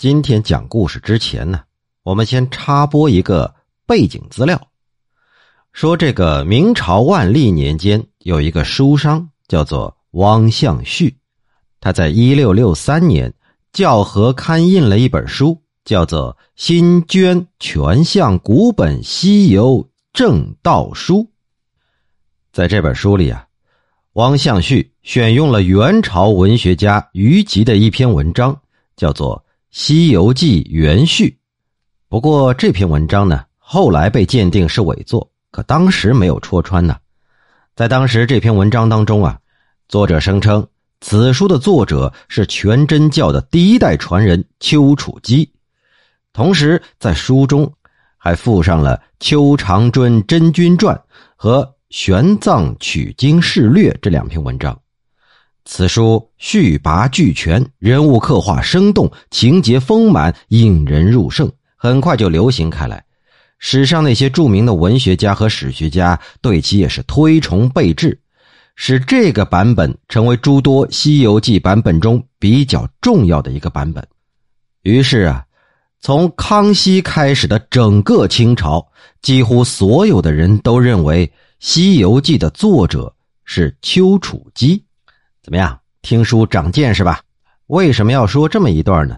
今天讲故事之前呢，我们先插播一个背景资料，说这个明朝万历年间有一个书商叫做汪象旭，他在一六六三年校和刊印了一本书，叫做《新捐全相古本西游正道书》。在这本书里啊，汪象旭选用了元朝文学家于吉的一篇文章，叫做。《西游记》原序，不过这篇文章呢，后来被鉴定是伪作，可当时没有戳穿呢。在当时这篇文章当中啊，作者声称此书的作者是全真教的第一代传人丘处机，同时在书中还附上了《邱长春真君传》和《玄奘取经事略》这两篇文章。此书序拔俱全，人物刻画生动，情节丰满，引人入胜，很快就流行开来。史上那些著名的文学家和史学家对其也是推崇备至，使这个版本成为诸多《西游记》版本中比较重要的一个版本。于是啊，从康熙开始的整个清朝，几乎所有的人都认为《西游记》的作者是丘处机。怎么样？听书长见识吧？为什么要说这么一段呢？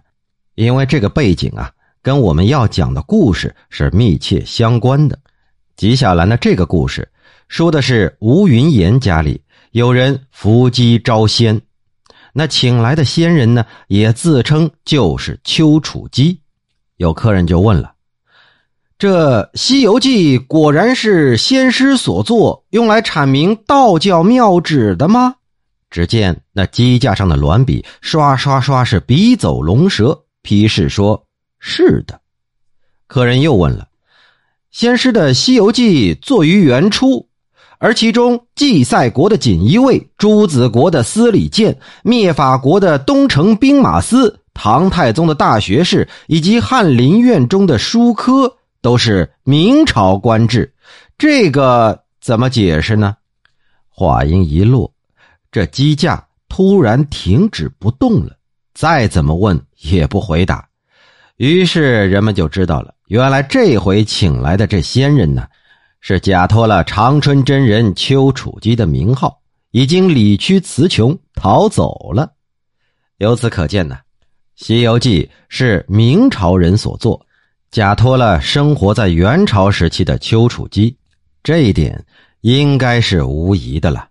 因为这个背景啊，跟我们要讲的故事是密切相关的。纪晓岚的这个故事，说的是吴云岩家里有人伏击招仙，那请来的仙人呢，也自称就是丘处机。有客人就问了：“这《西游记》果然是仙师所作，用来阐明道教妙旨的吗？”只见那机架上的鸾笔刷刷刷是笔走龙蛇，批示说：“是的。”客人又问了：“先师的《西游记》作于元初，而其中祭赛国的锦衣卫、朱子国的司礼监、灭法国的东城兵马司、唐太宗的大学士以及翰林院中的书科，都是明朝官制，这个怎么解释呢？”话音一落。这机架突然停止不动了，再怎么问也不回答。于是人们就知道了，原来这回请来的这仙人呢，是假托了长春真人丘处机的名号，已经理屈词穷逃走了。由此可见呢，《西游记》是明朝人所作，假托了生活在元朝时期的丘处机，这一点应该是无疑的了。